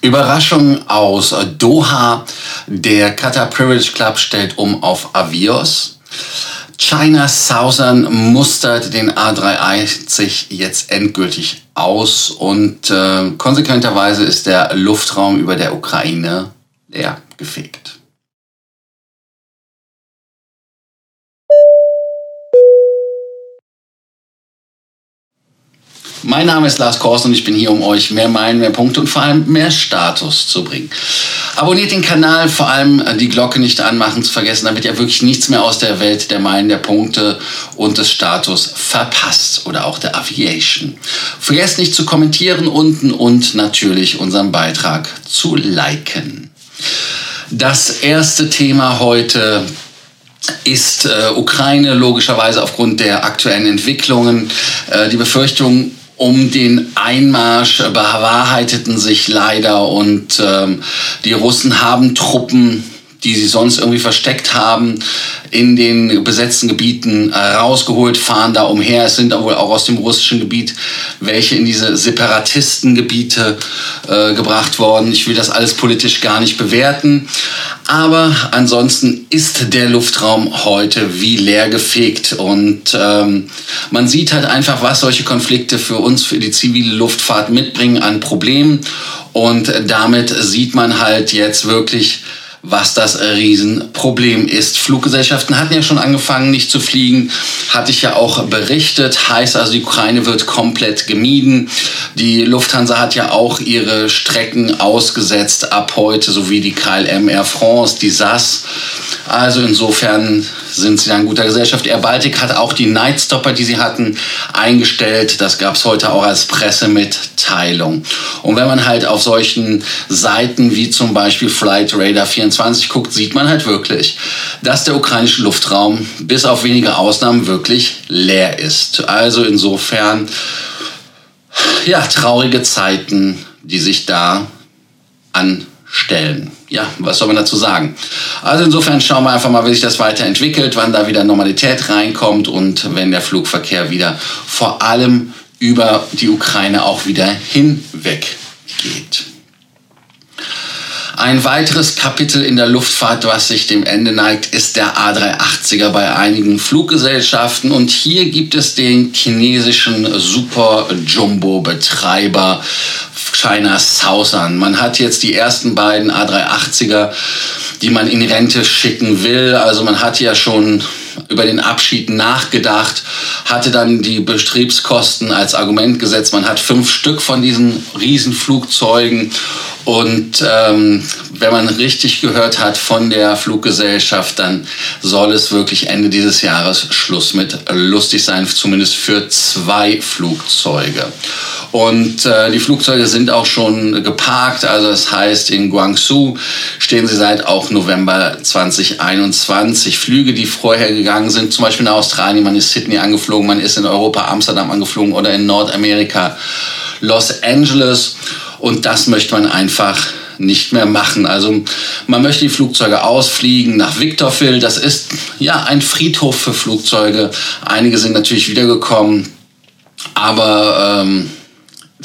Überraschung aus Doha. Der Qatar Privilege Club stellt um auf Avios. China Southern mustert den A380 jetzt endgültig aus und äh, konsequenterweise ist der Luftraum über der Ukraine leer gefegt. Mein Name ist Lars Kors und ich bin hier, um euch mehr Meilen, mehr Punkte und vor allem mehr Status zu bringen. Abonniert den Kanal, vor allem die Glocke nicht anmachen zu vergessen, damit ihr wirklich nichts mehr aus der Welt der Meilen, der Punkte und des Status verpasst oder auch der Aviation. Vergesst nicht zu kommentieren unten und natürlich unseren Beitrag zu liken. Das erste Thema heute ist äh, Ukraine logischerweise aufgrund der aktuellen Entwicklungen. Äh, die Befürchtung um den Einmarsch bewahrheiteten sich leider und ähm, die Russen haben Truppen, die sie sonst irgendwie versteckt haben, in den besetzten Gebieten äh, rausgeholt, fahren da umher. Es sind wohl auch aus dem russischen Gebiet welche in diese Separatistengebiete äh, gebracht worden. Ich will das alles politisch gar nicht bewerten. Aber ansonsten ist der Luftraum heute wie leer gefegt. Und ähm, man sieht halt einfach, was solche Konflikte für uns, für die zivile Luftfahrt mitbringen an Problemen. Und damit sieht man halt jetzt wirklich, was das Riesenproblem ist. Fluggesellschaften hatten ja schon angefangen, nicht zu fliegen, hatte ich ja auch berichtet. Heißt also, die Ukraine wird komplett gemieden. Die Lufthansa hat ja auch ihre Strecken ausgesetzt ab heute, sowie die KLM Air France, die SAS. Also insofern sind sie dann in guter Gesellschaft. Air Baltic hat auch die Nightstopper, die sie hatten, eingestellt. Das gab es heute auch als Pressemitteilung. Und wenn man halt auf solchen Seiten wie zum Beispiel Flight Radar 24 guckt, sieht man halt wirklich, dass der ukrainische Luftraum bis auf wenige Ausnahmen wirklich leer ist. Also insofern, ja, traurige Zeiten, die sich da an stellen. Ja, was soll man dazu sagen? Also insofern schauen wir einfach mal, wie sich das weiterentwickelt, wann da wieder Normalität reinkommt und wenn der Flugverkehr wieder vor allem über die Ukraine auch wieder hinweg geht. Ein weiteres Kapitel in der Luftfahrt, was sich dem Ende neigt, ist der A380er bei einigen Fluggesellschaften. Und hier gibt es den chinesischen Super Jumbo Betreiber China Southern. Man hat jetzt die ersten beiden A380er, die man in Rente schicken will. Also man hat ja schon über den Abschied nachgedacht, hatte dann die Betriebskosten als Argument gesetzt. Man hat fünf Stück von diesen Riesenflugzeugen und ähm, wenn man richtig gehört hat von der Fluggesellschaft, dann soll es wirklich Ende dieses Jahres Schluss mit lustig sein, zumindest für zwei Flugzeuge. Und äh, die Flugzeuge sind auch schon geparkt, also das heißt, in Guangzhou stehen sie seit auch November 2021. Flüge, die vorher gegangen sind, zum Beispiel nach Australien, man ist Sydney angeflogen, man ist in Europa Amsterdam angeflogen oder in Nordamerika Los Angeles. Und das möchte man einfach nicht mehr machen. Also man möchte die Flugzeuge ausfliegen nach Victorville. Das ist ja ein Friedhof für Flugzeuge. Einige sind natürlich wiedergekommen, aber ähm,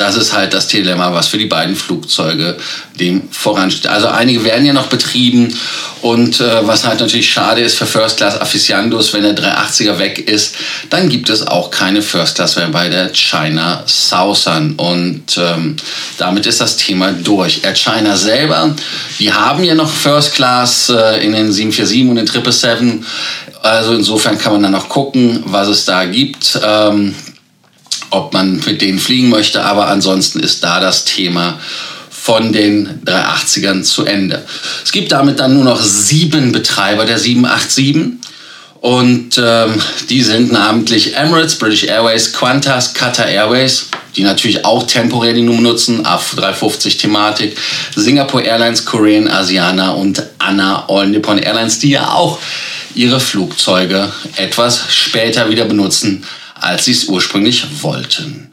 das ist halt das Dilemma, was für die beiden Flugzeuge dem voransteht. Also einige werden ja noch betrieben und äh, was halt natürlich schade ist für First Class Aficionados, wenn der 380er weg ist, dann gibt es auch keine First Class mehr bei der China Southern und ähm, damit ist das Thema durch. Air China selber, die haben ja noch First Class äh, in den 747 und den 777. Also insofern kann man dann noch gucken, was es da gibt. Ähm, ob man mit denen fliegen möchte, aber ansonsten ist da das Thema von den 380ern zu Ende. Es gibt damit dann nur noch sieben Betreiber der 787 und ähm, die sind namentlich Emirates, British Airways, Qantas, Qatar Airways, die natürlich auch temporär die Nummer nutzen, A350-Thematik, Singapore Airlines, Korean, Asiana und Anna All Nippon Airlines, die ja auch ihre Flugzeuge etwas später wieder benutzen als sie es ursprünglich wollten.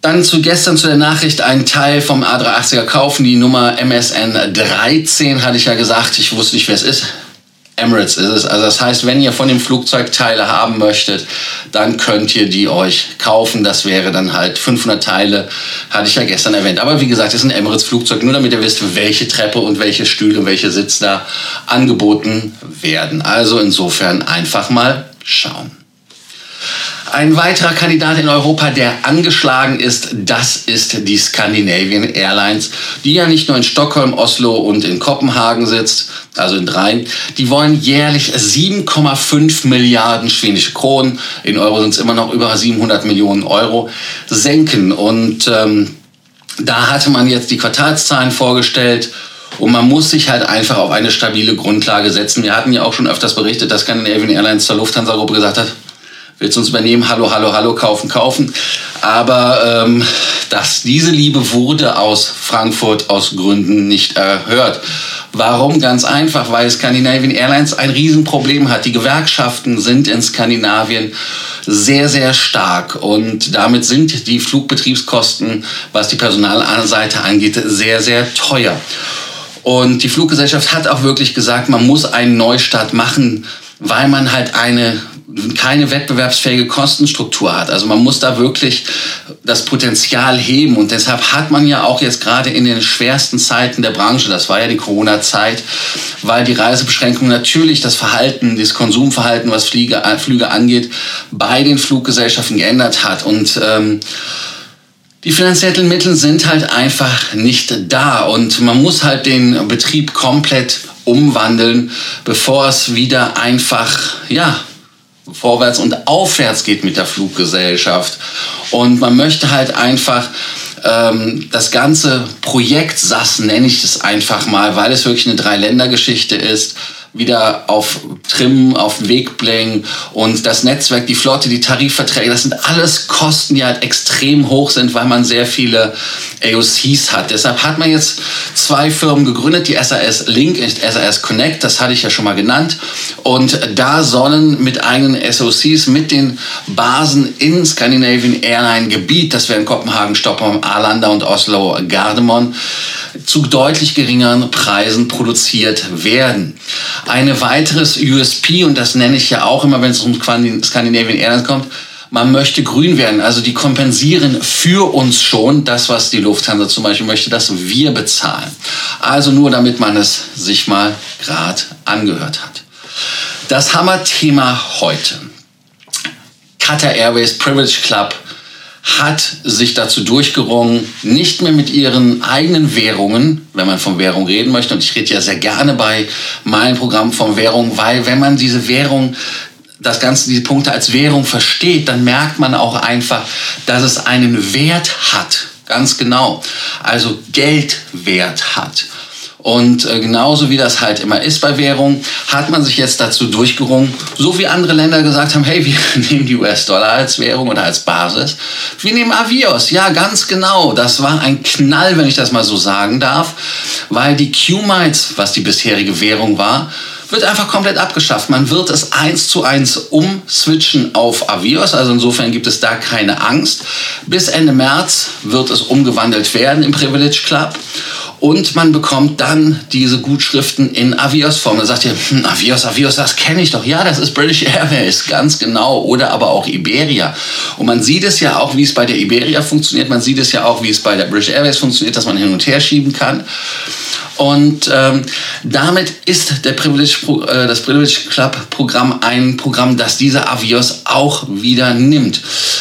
Dann zu gestern zu der Nachricht, einen Teil vom A380er kaufen, die Nummer MSN 13, hatte ich ja gesagt, ich wusste nicht, wer es ist. Emirates ist es. Also das heißt, wenn ihr von dem Flugzeug Teile haben möchtet, dann könnt ihr die euch kaufen. Das wäre dann halt 500 Teile, hatte ich ja gestern erwähnt. Aber wie gesagt, es ist ein Emirates Flugzeug, nur damit ihr wisst, welche Treppe und welche Stühle und welche Sitze da angeboten werden. Also insofern einfach mal schauen. Ein weiterer Kandidat in Europa, der angeschlagen ist, das ist die Scandinavian Airlines, die ja nicht nur in Stockholm, Oslo und in Kopenhagen sitzt, also in dreien. Die wollen jährlich 7,5 Milliarden schwedische Kronen, in Euro sind es immer noch über 700 Millionen Euro, senken. Und ähm, da hatte man jetzt die Quartalszahlen vorgestellt. Und man muss sich halt einfach auf eine stabile Grundlage setzen. Wir hatten ja auch schon öfters berichtet, dass Scandinavian Airlines zur Lufthansa-Gruppe gesagt hat, willst uns übernehmen, hallo, hallo, hallo, kaufen, kaufen. Aber ähm, dass diese Liebe wurde aus Frankfurt aus Gründen nicht erhört. Warum? Ganz einfach, weil Scandinavian Airlines ein Riesenproblem hat. Die Gewerkschaften sind in Skandinavien sehr, sehr stark und damit sind die Flugbetriebskosten, was die Personalseite angeht, sehr, sehr teuer. Und die Fluggesellschaft hat auch wirklich gesagt, man muss einen Neustart machen, weil man halt eine keine wettbewerbsfähige Kostenstruktur hat. Also man muss da wirklich das Potenzial heben. Und deshalb hat man ja auch jetzt gerade in den schwersten Zeiten der Branche, das war ja die Corona-Zeit, weil die Reisebeschränkungen natürlich das Verhalten, das Konsumverhalten, was Fliege, äh, Flüge angeht, bei den Fluggesellschaften geändert hat. Und ähm, die finanziellen Mittel sind halt einfach nicht da. Und man muss halt den Betrieb komplett umwandeln, bevor es wieder einfach, ja, vorwärts und aufwärts geht mit der Fluggesellschaft. Und man möchte halt einfach ähm, das ganze Projekt SAS, nenne ich es einfach mal, weil es wirklich eine Drei-Länder-Geschichte ist, wieder auf Trimmen, auf den Weg bringen und das Netzwerk, die Flotte, die Tarifverträge, das sind alles Kosten, die halt extrem hoch sind, weil man sehr viele AOCs hat. Deshalb hat man jetzt zwei Firmen gegründet, die SAS Link und SAS Connect, das hatte ich ja schon mal genannt. Und da sollen mit eigenen SOCs, mit den Basen in Scandinavian Airline Gebiet, das wären Kopenhagen, Stockholm, Arlanda und Oslo, Gardemon, zu deutlich geringeren Preisen produziert werden. Eine weiteres USP, und das nenne ich ja auch immer, wenn es um Scandinavian Airlines kommt, man möchte grün werden. Also die kompensieren für uns schon das, was die Lufthansa zum Beispiel möchte, dass wir bezahlen. Also nur damit man es sich mal gerade angehört hat. Das Hammerthema heute. Qatar Airways Privilege Club hat sich dazu durchgerungen, nicht mehr mit ihren eigenen Währungen, wenn man von Währung reden möchte, und ich rede ja sehr gerne bei meinem Programm von Währung, weil wenn man diese Währung das Ganze, diese Punkte als Währung versteht, dann merkt man auch einfach, dass es einen Wert hat. Ganz genau. Also Geldwert hat. Und äh, genauso wie das halt immer ist bei Währung, hat man sich jetzt dazu durchgerungen, so wie andere Länder gesagt haben, hey, wir nehmen die US-Dollar als Währung oder als Basis. Wir nehmen Avios. Ja, ganz genau. Das war ein Knall, wenn ich das mal so sagen darf, weil die Q-Mites, was die bisherige Währung war, wird einfach komplett abgeschafft. Man wird es eins zu eins umswitchen auf Avios, also insofern gibt es da keine Angst. Bis Ende März wird es umgewandelt werden im Privilege Club. Und man bekommt dann diese Gutschriften in Avios-Form. Da sagt ihr, hm, Avios, Avios, das kenne ich doch. Ja, das ist British Airways, ganz genau. Oder aber auch Iberia. Und man sieht es ja auch, wie es bei der Iberia funktioniert. Man sieht es ja auch, wie es bei der British Airways funktioniert, dass man hin und her schieben kann. Und ähm, damit ist der Privilege, äh, das Privilege Club Programm ein Programm, das diese Avios auch wieder nimmt.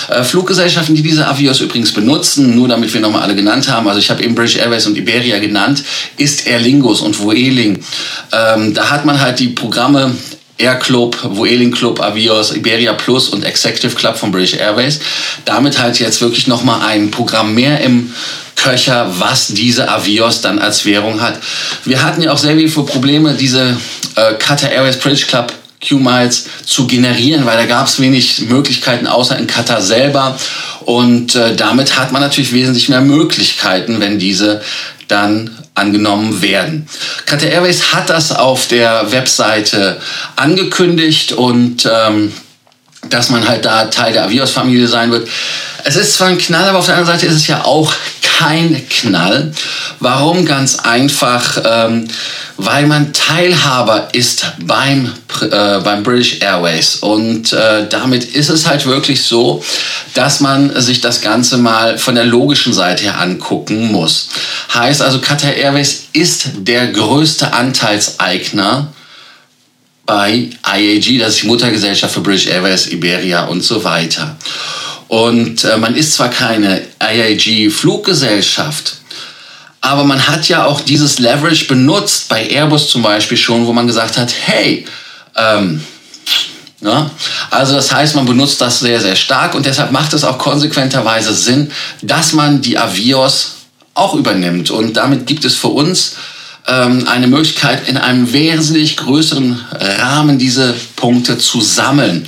Äh, Fluggesellschaften, die diese Avios übrigens benutzen, nur damit wir nochmal alle genannt haben, also ich habe eben British Airways und Iberia genannt, ist Aer Lingus und Vueling. Ähm, da hat man halt die Programme Air Club, Vueling Club, Avios, Iberia Plus und Executive Club von British Airways. Damit halt jetzt wirklich nochmal ein Programm mehr im Köcher, was diese Avios dann als Währung hat. Wir hatten ja auch sehr viele Probleme, diese äh, Qatar Airways British Club Q-Miles zu generieren, weil da gab es wenig Möglichkeiten außer in Katar selber. Und äh, damit hat man natürlich wesentlich mehr Möglichkeiten, wenn diese dann angenommen werden. Qatar Airways hat das auf der Webseite angekündigt und ähm, dass man halt da Teil der Avios-Familie sein wird. Es ist zwar ein Knall, aber auf der anderen Seite ist es ja auch kein Knall. Warum? Ganz einfach, ähm, weil man Teilhaber ist beim, äh, beim British Airways. Und äh, damit ist es halt wirklich so, dass man sich das Ganze mal von der logischen Seite her angucken muss. Heißt also, Qatar Airways ist der größte Anteilseigner bei IAG, das ist die Muttergesellschaft für British Airways, Iberia und so weiter. Und äh, man ist zwar keine IAG-Fluggesellschaft, aber man hat ja auch dieses Leverage benutzt, bei Airbus zum Beispiel schon, wo man gesagt hat, hey, ähm, ja, ne? also das heißt, man benutzt das sehr, sehr stark und deshalb macht es auch konsequenterweise Sinn, dass man die Avios auch übernimmt. Und damit gibt es für uns ähm, eine Möglichkeit, in einem wesentlich größeren Rahmen diese Punkte zu sammeln.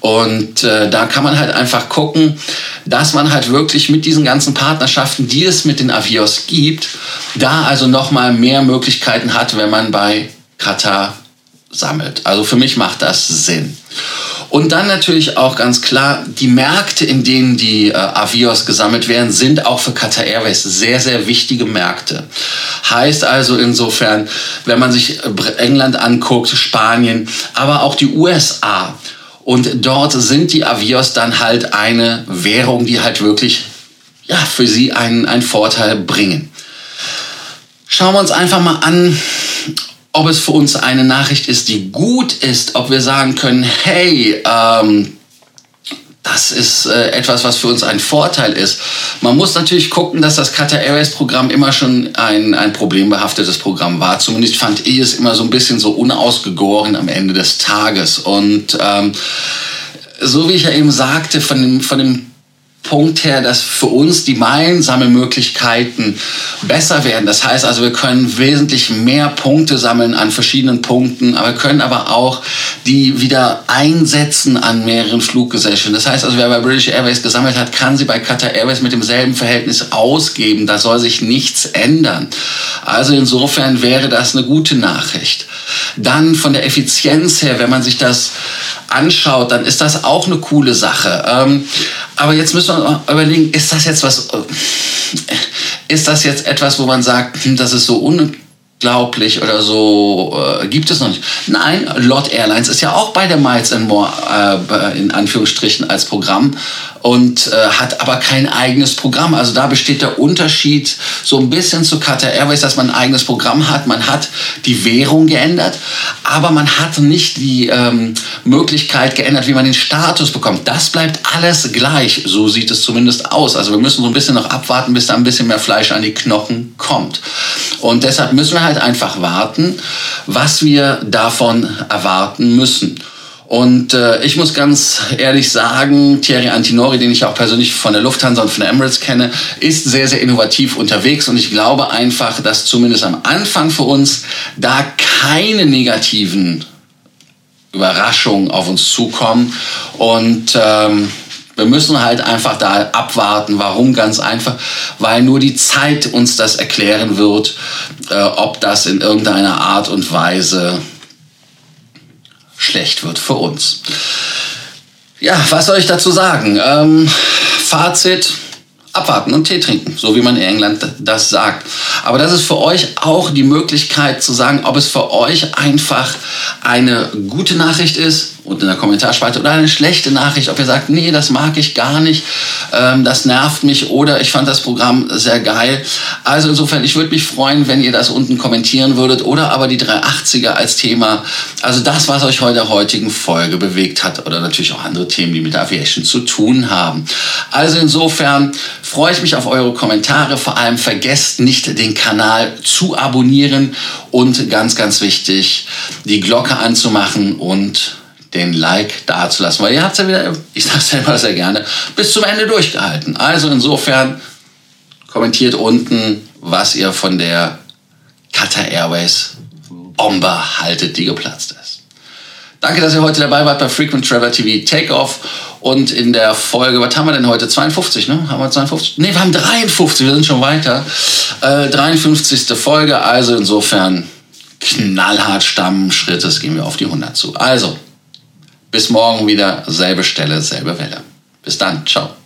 Und äh, da kann man halt einfach gucken, dass man halt wirklich mit diesen ganzen Partnerschaften, die es mit den Avios gibt, da also nochmal mehr Möglichkeiten hat, wenn man bei Katar sammelt. Also für mich macht das Sinn. Und dann natürlich auch ganz klar, die Märkte, in denen die äh, Avios gesammelt werden, sind auch für Qatar Airways sehr, sehr wichtige Märkte. Heißt also insofern, wenn man sich England anguckt, Spanien, aber auch die USA, und dort sind die Avios dann halt eine Währung, die halt wirklich ja, für sie einen, einen Vorteil bringen. Schauen wir uns einfach mal an, ob es für uns eine Nachricht ist, die gut ist, ob wir sagen können, hey, ähm, das ist äh, etwas, was für uns ein Vorteil ist. Man muss natürlich gucken, dass das Qatar Airways Programm immer schon ein, ein problembehaftetes Programm war. Zumindest fand ich es immer so ein bisschen so unausgegoren am Ende des Tages. Und ähm, so wie ich ja eben sagte, von dem, von dem Punkt her, dass für uns die Meilensammelmöglichkeiten besser werden. Das heißt also, wir können wesentlich mehr Punkte sammeln an verschiedenen Punkten, aber können aber auch die wieder einsetzen an mehreren Fluggesellschaften. Das heißt also, wer bei British Airways gesammelt hat, kann sie bei Qatar Airways mit demselben Verhältnis ausgeben. Da soll sich nichts ändern. Also insofern wäre das eine gute Nachricht. Dann von der Effizienz her, wenn man sich das anschaut, dann ist das auch eine coole Sache. Ähm, aber jetzt müssen wir überlegen, ist das jetzt was, äh, ist das jetzt etwas, wo man sagt, hm, das ist so unglaublich oder so, äh, gibt es noch nicht. Nein, Lot Airlines ist ja auch bei der Miles and More äh, in Anführungsstrichen als Programm und äh, hat aber kein eigenes Programm. Also da besteht der Unterschied so ein bisschen zu Qatar Airways, dass man ein eigenes Programm hat. Man hat die Währung geändert, aber man hat nicht die ähm, Möglichkeit geändert, wie man den Status bekommt. Das bleibt alles gleich. So sieht es zumindest aus. Also wir müssen so ein bisschen noch abwarten, bis da ein bisschen mehr Fleisch an die Knochen kommt. Und deshalb müssen wir halt einfach warten, was wir davon erwarten müssen. Und äh, ich muss ganz ehrlich sagen, Thierry Antinori, den ich auch persönlich von der Lufthansa und von der Emirates kenne, ist sehr, sehr innovativ unterwegs. Und ich glaube einfach, dass zumindest am Anfang für uns da keine negativen Überraschungen auf uns zukommen. Und ähm, wir müssen halt einfach da abwarten. Warum? Ganz einfach, weil nur die Zeit uns das erklären wird, äh, ob das in irgendeiner Art und Weise schlecht wird für uns. Ja, was soll ich dazu sagen? Ähm, Fazit, abwarten und Tee trinken, so wie man in England das sagt. Aber das ist für euch auch die Möglichkeit zu sagen, ob es für euch einfach eine gute Nachricht ist und in der Kommentarspalte oder eine schlechte Nachricht, ob ihr sagt, nee, das mag ich gar nicht, ähm, das nervt mich oder ich fand das Programm sehr geil. Also insofern, ich würde mich freuen, wenn ihr das unten kommentieren würdet oder aber die 380er als Thema. Also das, was euch heute der heutigen Folge bewegt hat oder natürlich auch andere Themen, die mit Aviation zu tun haben. Also insofern freue ich mich auf eure Kommentare. Vor allem vergesst nicht, den Kanal zu abonnieren und ganz, ganz wichtig, die Glocke anzumachen und den Like da zu lassen. Weil ihr habt es ja wieder, ich sage es selber sehr gerne, bis zum Ende durchgehalten. Also insofern kommentiert unten, was ihr von der Qatar Airways Bombe haltet, die geplatzt ist. Danke, dass ihr heute dabei wart bei Frequent Travel TV Takeoff. Und in der Folge, was haben wir denn heute? 52, ne? Haben wir 52? Ne, wir haben 53, wir sind schon weiter. Äh, 53. Folge, also insofern knallhart Stammschrittes gehen wir auf die 100 zu. Also, bis morgen wieder, selbe Stelle, selbe Welle. Bis dann, ciao.